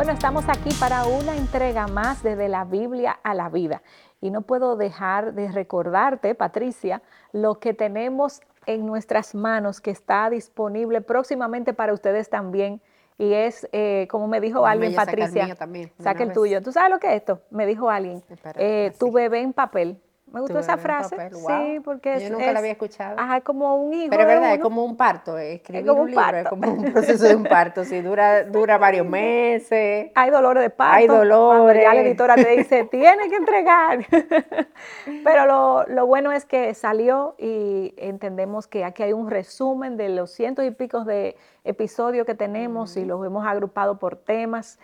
Bueno, estamos aquí para una entrega más desde la Biblia a la vida. Y no puedo dejar de recordarte, Patricia, lo que tenemos en nuestras manos que está disponible próximamente para ustedes también. Y es, eh, como me dijo alguien, Patricia, saca el tuyo. ¿Tú sabes lo que es esto? Me dijo alguien, eh, tu bebé en papel. Me gustó esa frase. Sí, porque Yo nunca la había escuchado. Ajá, como un hijo. Pero es verdad, es como un parto. Escribir es como un, parto. es como un proceso de un parto. Sí, dura, dura varios meses. Hay dolores de parto. Hay dolores. Ya la editora te dice, tiene que entregar. Pero lo, lo, bueno es que salió y entendemos que aquí hay un resumen de los cientos y picos de episodios que tenemos y los hemos agrupado por temas.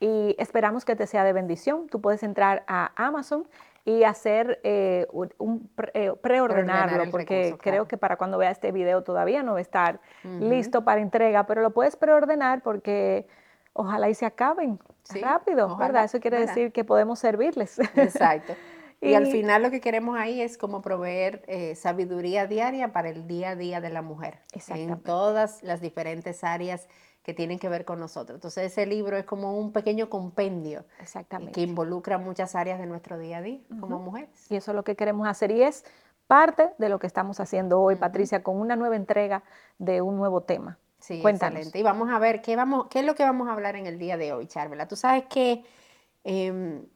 Y esperamos que te sea de bendición. Tú puedes entrar a Amazon y hacer eh, un eh, preordenarlo, porque creo que para cuando vea este video todavía no va a estar listo para entrega, pero lo puedes preordenar porque ojalá y se acaben rápido, ¿verdad? Eso quiere decir que podemos servirles. Exacto. Y, al final lo que queremos ahí es como proveer eh, sabiduría diaria para el día a día de la mujer en todas las diferentes áreas que tienen que ver con nosotros. Entonces ese libro es como un pequeño compendio Exactamente. que involucra muchas áreas de nuestro día a día como mujeres. Y eso es lo que queremos hacer y es parte de lo que estamos haciendo hoy, Patricia, con una nueva entrega de un nuevo tema. Sí, excelente. Y vamos a ver qué, vamos, qué es lo que vamos a hablar en el día de hoy, Charvela. Tú sabes que em,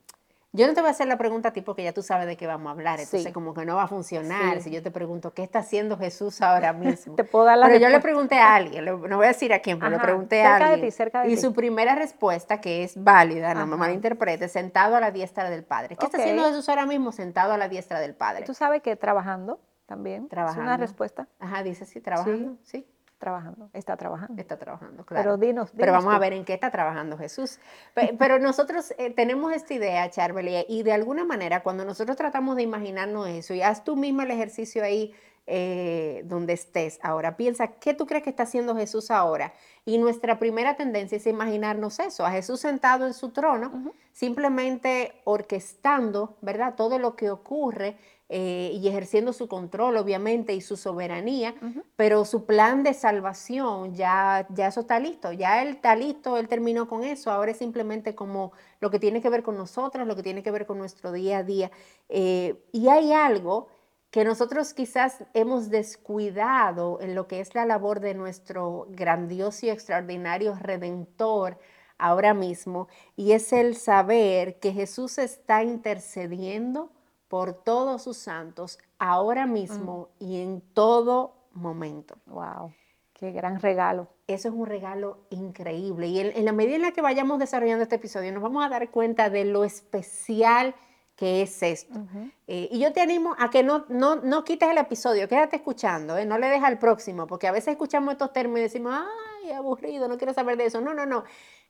yo no te voy a hacer la pregunta tipo que ya tú sabes de qué vamos a hablar, entonces como que no va a funcionar si yo te pregunto qué está haciendo Jesús ahora mismo. te puedo dar la Pero yo le pregunté a alguien, no voy a decir a quién, pero le pregunté a alguien. De ti, cerca de y su primera respuesta, que es válida, no me malinterprete, sentado a la diestra del Padre. ¿Qué está haciendo Jesús ahora mismo sentado a la diestra del Padre? ¿Tú sabes que trabajando también? Trabajando. Es una respuesta. Ajá, dice sí, trabajando, sí trabajando, está trabajando. Está trabajando, claro. Pero dinos, Pero vamos a ver en qué está trabajando Jesús. Pero nosotros eh, tenemos esta idea, Charbel, y de alguna manera cuando nosotros tratamos de imaginarnos eso, y haz tú misma el ejercicio ahí eh, donde estés ahora, piensa, ¿qué tú crees que está haciendo Jesús ahora? Y nuestra primera tendencia es imaginarnos eso, a Jesús sentado en su trono, simplemente orquestando, ¿verdad? Todo lo que ocurre eh, y ejerciendo su control, obviamente, y su soberanía, pero su plan de salvación, ya, ya eso está listo, ya él está listo, él terminó con eso, ahora es simplemente como lo que tiene que ver con nosotros, lo que tiene que ver con nuestro día a día. Eh, y hay algo que nosotros quizás hemos descuidado en lo que es la labor de nuestro grandioso y extraordinario redentor ahora mismo, y es el saber que Jesús está intercediendo por todos sus santos, ahora mismo mm. y en todo momento. ¡Wow! ¡Qué gran regalo! Eso es un regalo increíble. Y en, la medida en la que vayamos desarrollando este episodio, nos vamos a dar cuenta de lo especial que es esto. Eh, y yo te animo a que no, no, no quites el episodio, quédate escuchando, eh, no le dejes al próximo, porque a veces escuchamos estos términos y decimos, ay, aburrido, no quiero saber de eso. No, no, no.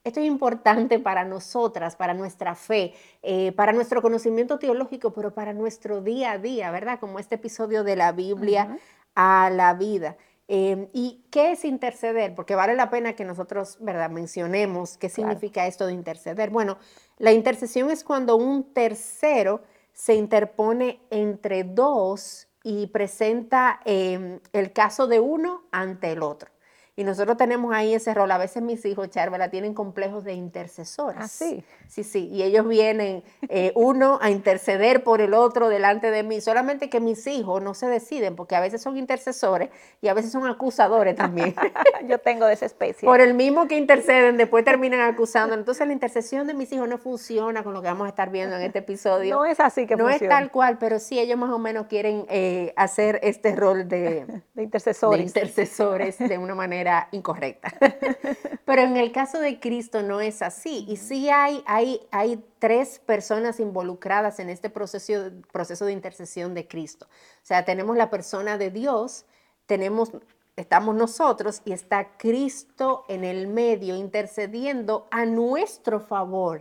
Esto es importante para nosotras, para nuestra fe, eh, para nuestro conocimiento teológico, pero para nuestro día a día, ¿verdad? Como este episodio de la Biblia a la vida. Em, ¿Y qué es interceder? Porque vale la pena que nosotros, ¿verdad?, mencionemos qué significa esto de interceder. Bueno, la intercesión es cuando un tercero se interpone entre dos y presenta em, el caso de uno ante el otro. Y nosotros tenemos ahí ese rol. A veces mis hijos, Charvela, tienen complejos de intercesores. ¿Ah, sí? Sí, sí. Y ellos vienen, eh, uno, a interceder por el otro delante de mí. Solamente que mis hijos no se deciden, porque a veces son intercesores y a veces son acusadores también. Yo tengo de esa especie. Por el mismo que interceden, después terminan acusando. Entonces la intercesión de mis hijos no funciona con lo que vamos a estar viendo en este episodio. No es así que funciona. No es tal cual, pero sí ellos más o menos quieren eh, hacer este rol de, de intercesores. De intercesores de una manera incorrecta. Pero en el caso de Cristo no es así. Y sí hay, hay, hay tres personas involucradas en este proceso, proceso de intercesión de Cristo. O sea, tenemos la persona de Dios, tenemos estamos nosotros y está Cristo en el medio intercediendo a nuestro favor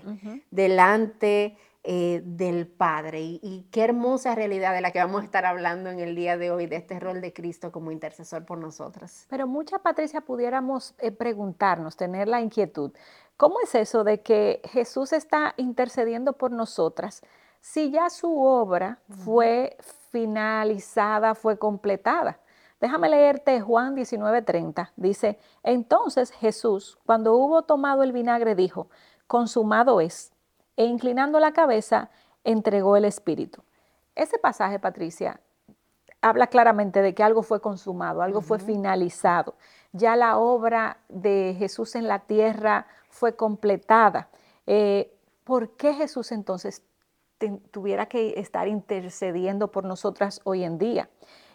delante eh, del Padre. Y, qué hermosa realidad de la que vamos a estar hablando en el día de hoy, de este rol de Cristo como intercesor por nosotras. Pero mucha, Patricia, pudiéramos eh, preguntarnos, tener la inquietud, ¿cómo es eso de que Jesús está intercediendo por nosotras si ya su obra fue finalizada, fue completada? Déjame leerte Juan 19:30. Dice, entonces Jesús, cuando hubo tomado el vinagre, dijo, consumado es, e inclinando la cabeza, entregó el Espíritu. Ese pasaje, Patricia, habla claramente de que algo fue consumado, algo fue finalizado. Ya la obra de Jesús en la tierra fue completada. Eh, ¿Por qué Jesús entonces tuviera que estar intercediendo por nosotras hoy en día?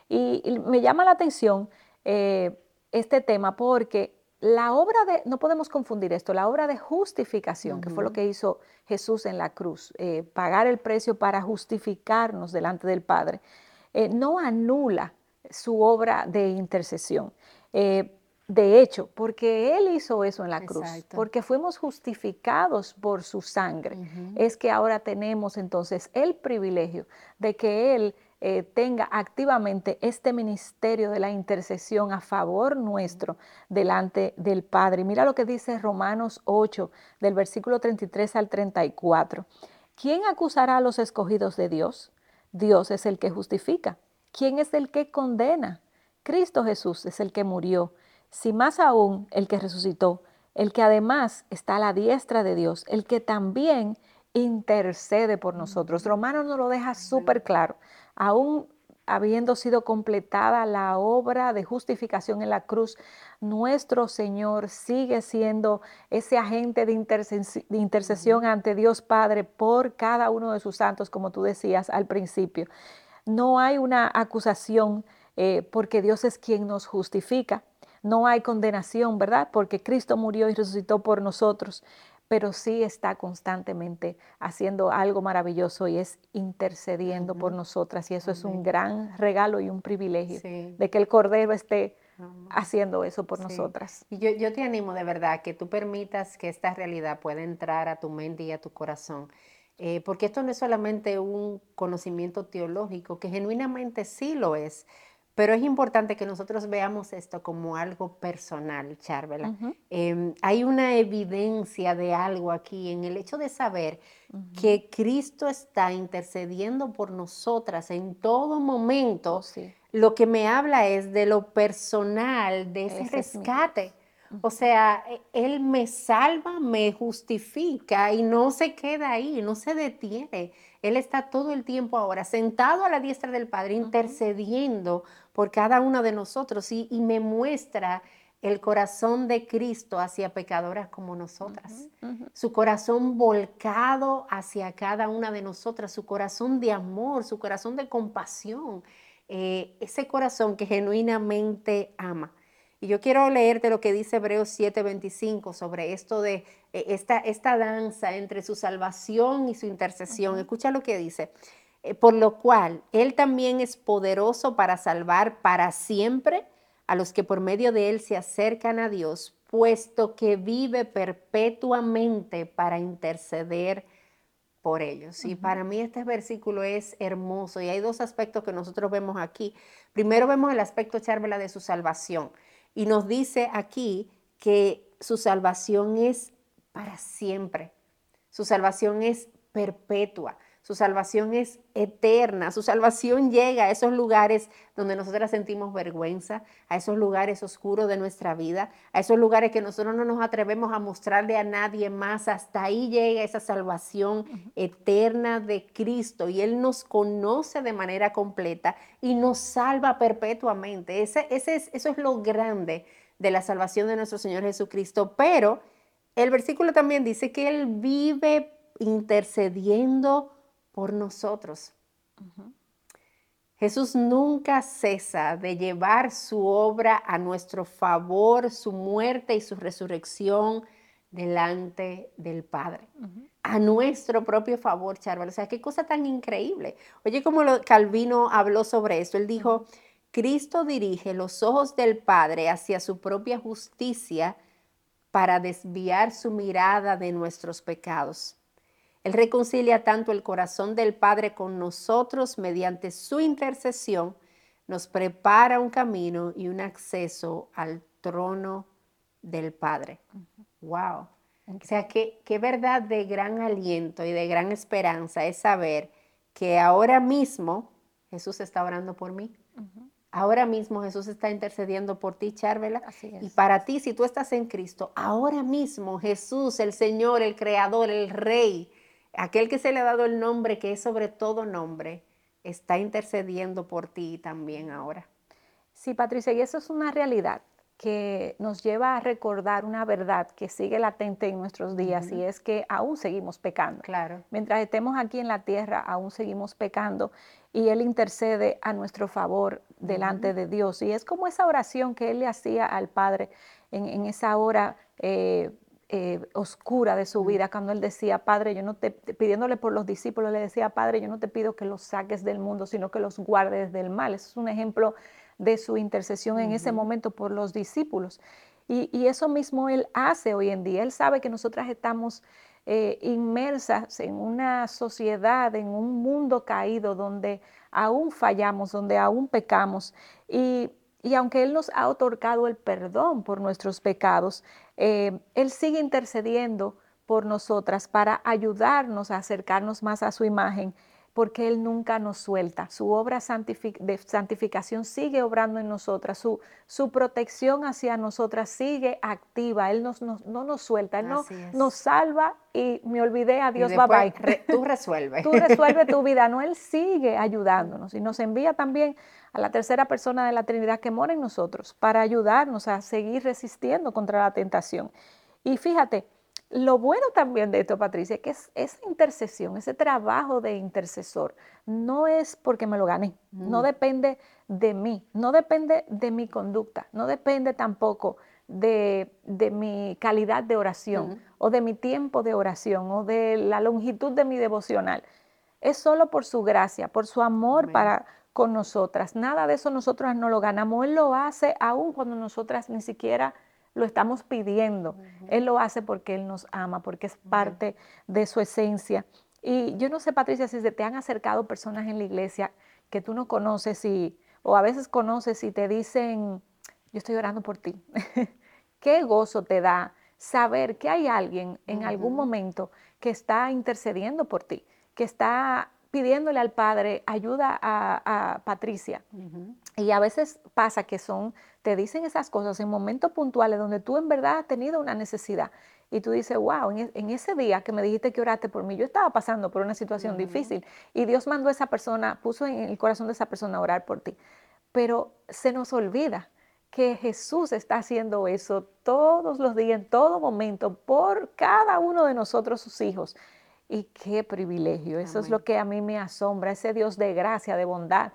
Y, me llama la atención eh, este tema porque la obra de, no podemos confundir esto, la obra de justificación, que fue lo que hizo Jesús en la cruz, eh, pagar el precio para justificarnos delante del Padre, eh, no anula su obra de intercesión. De hecho, porque Él hizo eso en la cruz, porque fuimos justificados por su sangre, es que ahora tenemos entonces el privilegio de que Él eh, tenga activamente este ministerio de la intercesión a favor nuestro delante del Padre. mira lo que dice Romanos 8, del versículo 33 al 34. ¿Quién acusará a los escogidos de Dios? Dios es el que justifica. ¿Quién es el que condena? Cristo Jesús es el que murió. Si más aún el que resucitó, el que además está a la diestra de Dios, el que también intercede por nosotros. Romanos nos lo deja súper claro aún habiendo sido completada la obra de justificación en la cruz, nuestro Señor sigue siendo ese agente de, intercesión ante Dios Padre por cada uno de sus santos, como tú decías al principio. No hay una acusación eh, porque Dios es quien nos justifica. No hay condenación, ¿verdad? Porque Cristo murió y resucitó por nosotros pero sí está constantemente haciendo algo maravilloso y es intercediendo por nosotras. Y eso es un gran regalo y un privilegio de que el Cordero esté haciendo eso por nosotras. Y yo, yo, te animo de verdad que tú permitas que esta realidad pueda entrar a tu mente y a tu corazón. Eh, porque esto no es solamente un conocimiento teológico, que genuinamente sí lo es, pero es importante que nosotros veamos esto como algo personal, Charvela. Em, hay una evidencia de algo aquí en el hecho de saber que Cristo está intercediendo por nosotras en todo momento. Oh, lo que me habla es de lo personal, de ese, rescate. O sea, e, Él me salva, me justifica y no se queda ahí, no se detiene. Él está todo el tiempo ahora sentado a la diestra del Padre, intercediendo por cada uno de nosotros y, me muestra el corazón de Cristo hacia pecadoras como nosotras, su corazón volcado hacia cada una de nosotras, su corazón de amor, su corazón de compasión, eh, ese corazón que genuinamente ama. Y yo quiero leerte lo que dice Hebreos 7:25 sobre esto de eh, esta, esta danza entre su salvación y su intercesión. Escucha lo que dice. Eh, por lo cual Él también es poderoso para salvar para siempre a los que por medio de Él se acercan a Dios, puesto que vive perpetuamente para interceder por ellos. Y para mí este versículo es hermoso y hay dos aspectos que nosotros vemos aquí. Primero vemos el aspecto, Charvela, de su salvación y nos dice aquí que su salvación es para siempre. Su salvación es perpetua. Su salvación es eterna. Su salvación llega a esos lugares donde nosotras sentimos vergüenza, a esos lugares oscuros de nuestra vida, a esos lugares que nosotros no nos atrevemos a mostrarle a nadie más. Hasta ahí llega esa salvación eterna de Cristo y Él nos conoce de manera completa y nos salva perpetuamente. Ese, ese es, eso es lo grande de la salvación de nuestro Señor Jesucristo. Pero el versículo también dice que Él vive intercediendo por nosotros. Jesús nunca cesa de llevar su obra a nuestro favor, su muerte y su resurrección delante del Padre. A nuestro propio favor, Charval. O sea, qué cosa tan increíble. Oye, como lo, Calvino habló sobre esto. Él dijo, Cristo dirige los ojos del Padre hacia su propia justicia para desviar su mirada de nuestros pecados. Él reconcilia tanto el corazón del Padre con nosotros mediante su intercesión, nos prepara un camino y un acceso al trono del Padre. Wow. O sea, qué, qué verdad de gran aliento y de gran esperanza es saber que ahora mismo Jesús está orando por mí. Ahora mismo Jesús está intercediendo por ti, Charvela. Y para ti, si tú estás en Cristo, ahora mismo Jesús, el Señor, el Creador, el Rey, aquel que se le ha dado el nombre que es sobre todo nombre, está intercediendo por ti también ahora. Sí, Patricia, y eso es una realidad que nos lleva a recordar una verdad que sigue latente en nuestros días y es que aún seguimos pecando. Claro. Mientras estemos aquí en la tierra, aún seguimos pecando y Él intercede a nuestro favor delante de Dios. Y es como esa oración que Él le hacía al Padre en, en esa hora eh, eh, oscura de su vida, cuando Él decía, Padre, yo no te, pidiéndole por los discípulos, le decía, Padre, yo no te pido que los saques del mundo, sino que los guardes del mal. Eso es un ejemplo de su intercesión en ese momento por los discípulos. Y, y, eso mismo Él hace hoy en día. Él sabe que nosotras estamos eh, inmersas en una sociedad, en un mundo caído donde aún fallamos, donde aún pecamos. Y, y aunque Él nos ha otorgado el perdón por nuestros pecados, eh, Él sigue intercediendo por nosotras para ayudarnos a acercarnos más a su imagen porque Él nunca nos suelta. Su obra de santificación sigue obrando en nosotras, su, su protección hacia nosotras sigue activa, Él nos, nos, no nos suelta, Él no, nos salva y me olvidé, adiós, bye bye. Re, tú resuelves. tú resuelves tu vida, no, Él sigue ayudándonos y nos envía también a la tercera persona de la Trinidad que mora en nosotros para ayudarnos a seguir resistiendo contra la tentación. Y fíjate, lo bueno también de esto, Patricia, es que es, esa intercesión, ese trabajo de intercesor, no es porque me lo gané, mm. no depende de mí, no depende de mi conducta, no depende tampoco de, de mi calidad de oración mm. o de mi tiempo de oración o de la longitud de mi devocional. Es solo por su gracia, por su amor para con nosotras. Nada de eso nosotras no lo ganamos. Él lo hace aún cuando nosotras ni siquiera lo estamos pidiendo. Uh -huh. Él lo hace porque Él nos ama, porque es parte uh -huh. de su esencia. Y yo no sé, Patricia, si se te han acercado personas en la iglesia que tú no conoces y, o a veces conoces y te dicen, yo estoy orando por ti. Qué gozo te da saber que hay alguien en uh -huh. algún momento que está intercediendo por ti, que está pidiéndole al Padre ayuda a, a Patricia. Y a veces pasa que son, te dicen esas cosas en momentos puntuales donde tú en verdad has tenido una necesidad. Y tú dices, wow, en, en ese día que me dijiste que oraste por mí, yo estaba pasando por una situación difícil. Y Dios mandó a esa persona, puso en el corazón de esa persona a orar por ti. Pero se nos olvida que Jesús está haciendo eso todos los días, en todo momento, por cada uno de nosotros, sus hijos. Y qué privilegio, eso Amén. es lo que a mí me asombra, ese Dios de gracia, de bondad,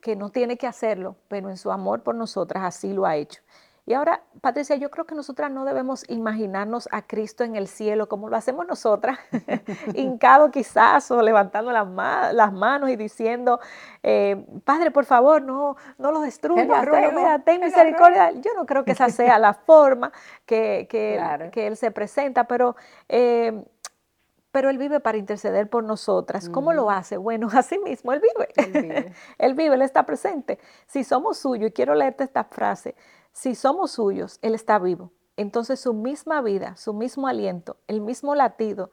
que no tiene que hacerlo, pero en su amor por nosotras así lo ha hecho. Y ahora, Patricia, yo creo que nosotras no debemos imaginarnos a Cristo en el cielo como lo hacemos nosotras, hincado quizás o levantando las, ma las manos y diciendo, eh, Padre, por favor, no, no los destruyas, mira, ten misericordia. Yo no creo que esa sea la forma que, que, claro. que Él se presenta, pero... Eh, pero Él vive para interceder por nosotras. ¿Cómo mm. lo hace? Bueno, así mismo, Él vive. Él vive. él vive, Él está presente. Si somos suyos, y quiero leerte esta frase, si somos suyos, Él está vivo. Entonces su misma vida, su mismo aliento, el mismo latido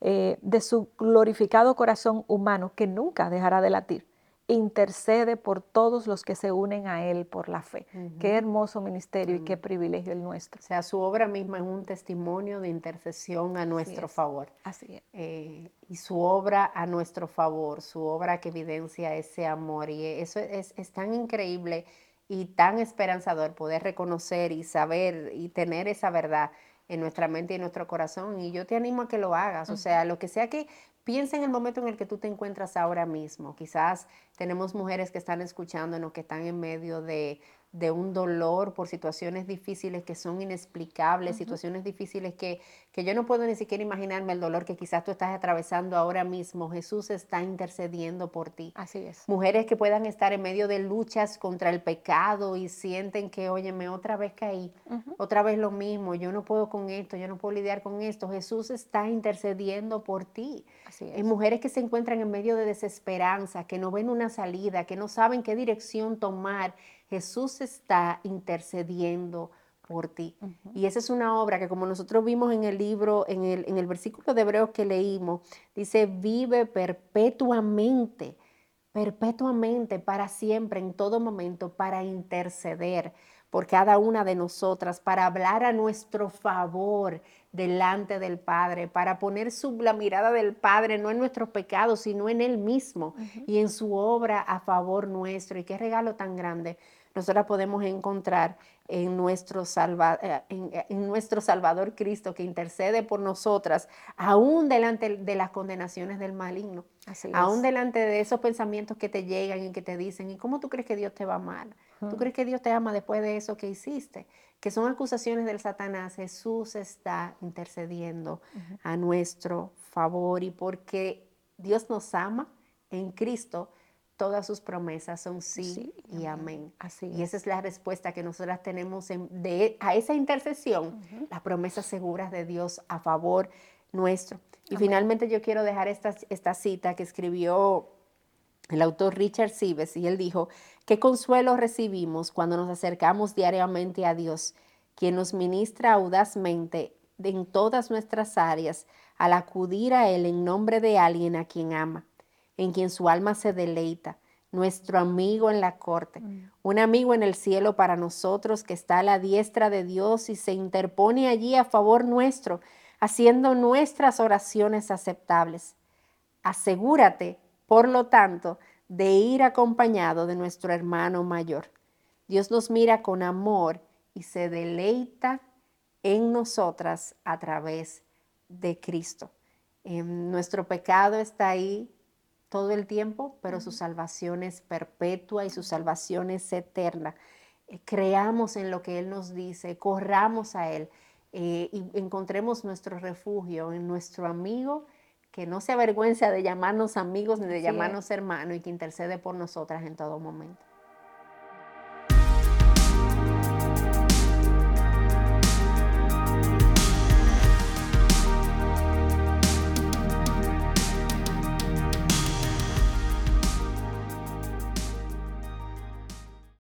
eh, de su glorificado corazón humano, que nunca dejará de latir, intercede por todos los que se unen a Él por la fe. Uh -huh. Qué hermoso ministerio uh -huh. y qué privilegio el nuestro. O sea, su obra misma es un testimonio de intercesión a nuestro Así favor. Así es. Eh, y su obra a nuestro favor, su obra que evidencia ese amor. Y eso es, es tan increíble y tan esperanzador poder reconocer y saber y tener esa verdad en nuestra mente y en nuestro corazón. Y yo te animo a que lo hagas. O sea, lo que sea que piensa en el momento en el que tú te encuentras ahora mismo. Quizás tenemos mujeres que están escuchándonos, que están en medio de, de un dolor por situaciones difíciles que son inexplicables, uh -huh. situaciones difíciles que, que yo no puedo ni siquiera imaginarme el dolor que quizás tú estás atravesando ahora mismo. Jesús está intercediendo por ti. Así es. Mujeres que puedan estar en medio de luchas contra el pecado y sienten que, óyeme, otra vez caí, uh -huh. otra vez lo mismo, yo no puedo con esto, yo no puedo lidiar con esto. Jesús está intercediendo por ti. Así es. Mujeres que se encuentran en medio de desesperanza, que no ven una salida, que no saben qué dirección tomar. Jesús está intercediendo por ti. Uh -huh. Y esa es una obra que como nosotros vimos en el libro, en el, en el versículo de Hebreos que leímos, dice, vive perpetuamente. perpetuamente, para siempre, en todo momento, para interceder por cada una de nosotras, para hablar a nuestro favor delante del Padre, para poner su, la mirada del Padre no en nuestros pecados, sino en Él mismo y en su obra a favor nuestro. Y qué regalo tan grande nosotras podemos encontrar en nuestro, eh, eh, en, nuestro Salvador Cristo que intercede por nosotras, aún delante de las condenaciones del maligno, aún delante de esos pensamientos que te llegan y que te dicen, ¿y cómo tú crees que Dios te va mal? ¿Tú crees que Dios te ama después de eso que hiciste? Que son acusaciones del Satanás. Jesús está intercediendo a nuestro favor y porque Dios nos ama en Cristo, todas sus promesas son sí, y amén. Así y esa es la respuesta que nosotras tenemos de, a esa intercesión, las promesas seguras de Dios a favor nuestro. Y finalmente yo quiero dejar esta, esta cita que escribió el autor Richard Sives y él dijo, qué consuelo recibimos cuando nos acercamos diariamente a Dios, quien nos ministra audazmente en todas nuestras áreas al acudir a Él en nombre de alguien a quien ama en quien su alma se deleita, nuestro amigo en la corte, mm. un amigo en el cielo para nosotros que está a la diestra de Dios y se interpone allí a favor nuestro, haciendo nuestras oraciones aceptables. Asegúrate, por lo tanto, de ir acompañado de nuestro hermano mayor. Dios nos mira con amor y se deleita en nosotras a través de Cristo. Em, nuestro pecado está ahí todo el tiempo, pero su salvación es perpetua y su salvación es eterna. Eh, creamos en lo que Él nos dice, corramos a Él eh, y encontremos nuestro refugio en nuestro amigo que no se avergüenza de llamarnos amigos ni de llamarnos hermanos y que intercede por nosotras en todo momento.